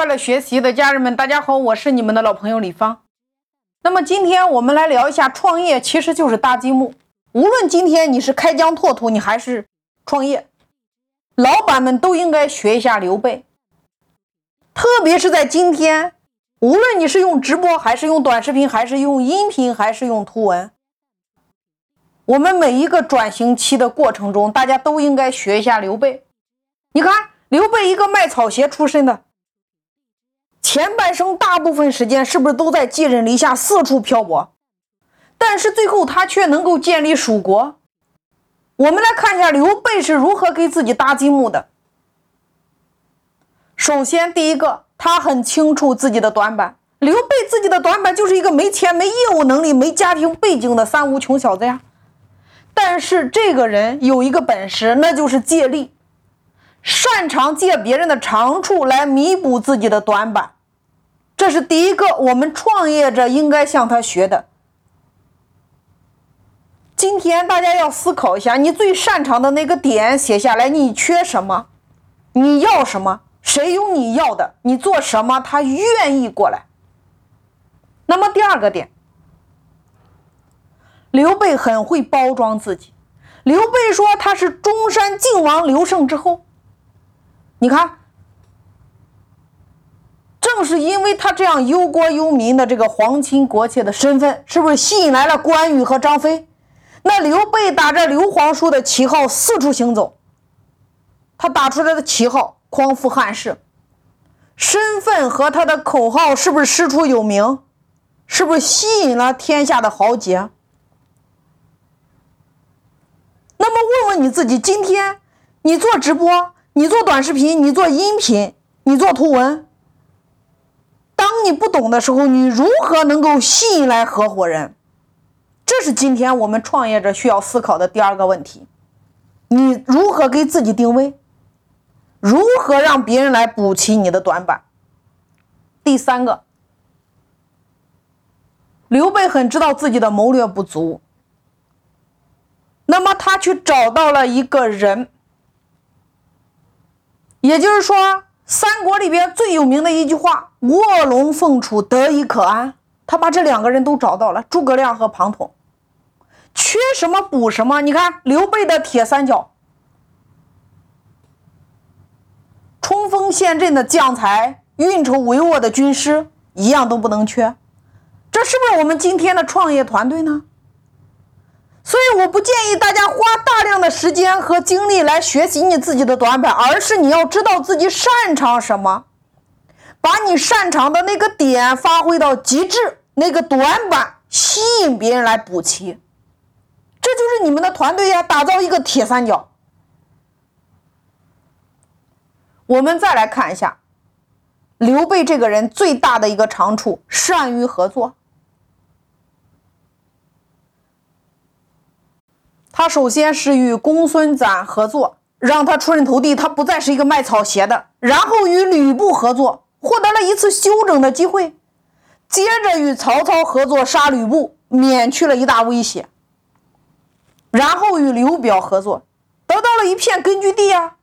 快乐学习的家人们，大家好，我是你们的老朋友李芳。那么今天我们来聊一下创业，其实就是搭积木。无论今天你是开疆拓土，你还是创业，老板们都应该学一下刘备。特别是在今天，无论你是用直播，还是用短视频，还是用音频，还是用图文，我们每一个转型期的过程中，大家都应该学一下刘备。你看，刘备一个卖草鞋出身的。前半生大部分时间是不是都在寄人篱下四处漂泊？但是最后他却能够建立蜀国。我们来看一下刘备是如何给自己搭积木的。首先，第一个，他很清楚自己的短板。刘备自己的短板就是一个没钱、没业务能力、没家庭背景的三无穷小子呀。但是这个人有一个本事，那就是借力，擅长借别人的长处来弥补自己的短板。这是第一个，我们创业者应该向他学的。今天大家要思考一下，你最擅长的那个点写下来，你缺什么？你要什么？谁有你要的？你做什么，他愿意过来。那么第二个点，刘备很会包装自己。刘备说他是中山靖王刘胜之后，你看。正是因为他这样忧国忧民的这个皇亲国戚的身份，是不是吸引来了关羽和张飞？那刘备打着刘皇叔的旗号四处行走，他打出来的旗号匡扶汉室，身份和他的口号是不是师出有名？是不是吸引了天下的豪杰？那么问问你自己，今天你做直播，你做短视频，你做音频，你做图文。当你不懂的时候，你如何能够吸引来合伙人？这是今天我们创业者需要思考的第二个问题。你如何给自己定位？如何让别人来补齐你的短板？第三个，刘备很知道自己的谋略不足，那么他去找到了一个人，也就是说。三国里边最有名的一句话：“卧龙凤雏，得一可安。”他把这两个人都找到了，诸葛亮和庞统。缺什么补什么。你看刘备的铁三角，冲锋陷阵的将才，运筹帷幄的军师，一样都不能缺。这是不是我们今天的创业团队呢？所以我不建议大家花大量的时间和精力来学习你自己的短板，而是你要知道自己擅长什么，把你擅长的那个点发挥到极致，那个短板吸引别人来补齐，这就是你们的团队呀，打造一个铁三角。我们再来看一下，刘备这个人最大的一个长处，善于合作。他首先是与公孙瓒合作，让他出人头地，他不再是一个卖草鞋的。然后与吕布合作，获得了一次休整的机会。接着与曹操合作杀吕布，免去了一大威胁。然后与刘表合作，得到了一片根据地啊。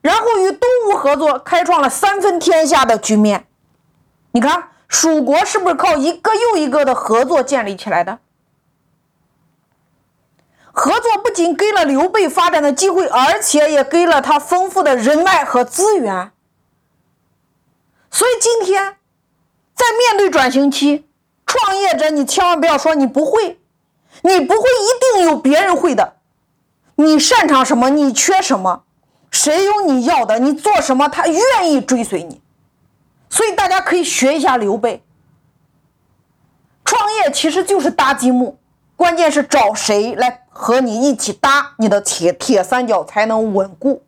然后与东吴合作，开创了三分天下的局面。你看，蜀国是不是靠一个又一个的合作建立起来的？合作不仅给了刘备发展的机会，而且也给了他丰富的人脉和资源。所以今天，在面对转型期，创业者你千万不要说你不会，你不会一定有别人会的。你擅长什么？你缺什么？谁有你要的？你做什么？他愿意追随你。所以大家可以学一下刘备。创业其实就是搭积木。关键是找谁来和你一起搭，你的铁铁三角才能稳固。